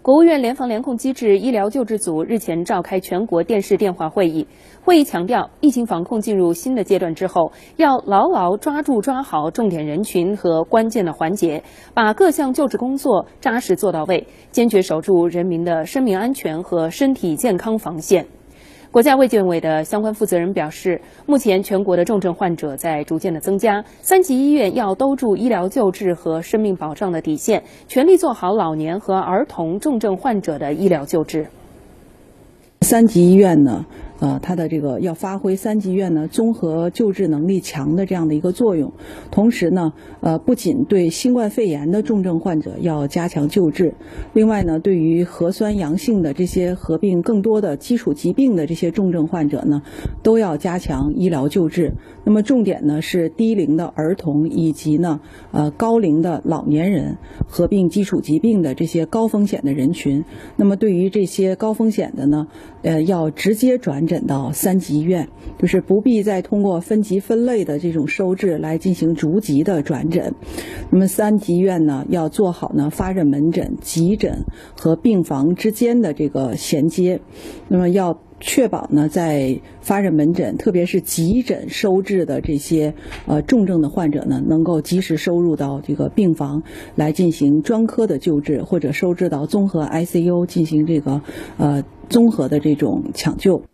国务院联防联控机制医疗救治组日前召开全国电视电话会议，会议强调，疫情防控进入新的阶段之后，要牢牢抓住抓好重点人群和关键的环节，把各项救治工作扎实做到位，坚决守住人民的生命安全和身体健康防线。国家卫健委的相关负责人表示，目前全国的重症患者在逐渐的增加，三级医院要兜住医疗救治和生命保障的底线，全力做好老年和儿童重症患者的医疗救治。三级医院呢？呃，它的这个要发挥三级院呢综合救治能力强的这样的一个作用，同时呢，呃，不仅对新冠肺炎的重症患者要加强救治，另外呢，对于核酸阳性的这些合并更多的基础疾病的这些重症患者呢，都要加强医疗救治。那么重点呢是低龄的儿童以及呢呃高龄的老年人合并基础疾病的这些高风险的人群。那么对于这些高风险的呢，呃，要直接转。诊到三级医院，就是不必再通过分级分类的这种收治来进行逐级的转诊。那么三级医院呢，要做好呢发热门诊、急诊和病房之间的这个衔接。那么要确保呢，在发热门诊，特别是急诊收治的这些呃重症的患者呢，能够及时收入到这个病房来进行专科的救治，或者收治到综合 ICU 进行这个呃综合的这种抢救。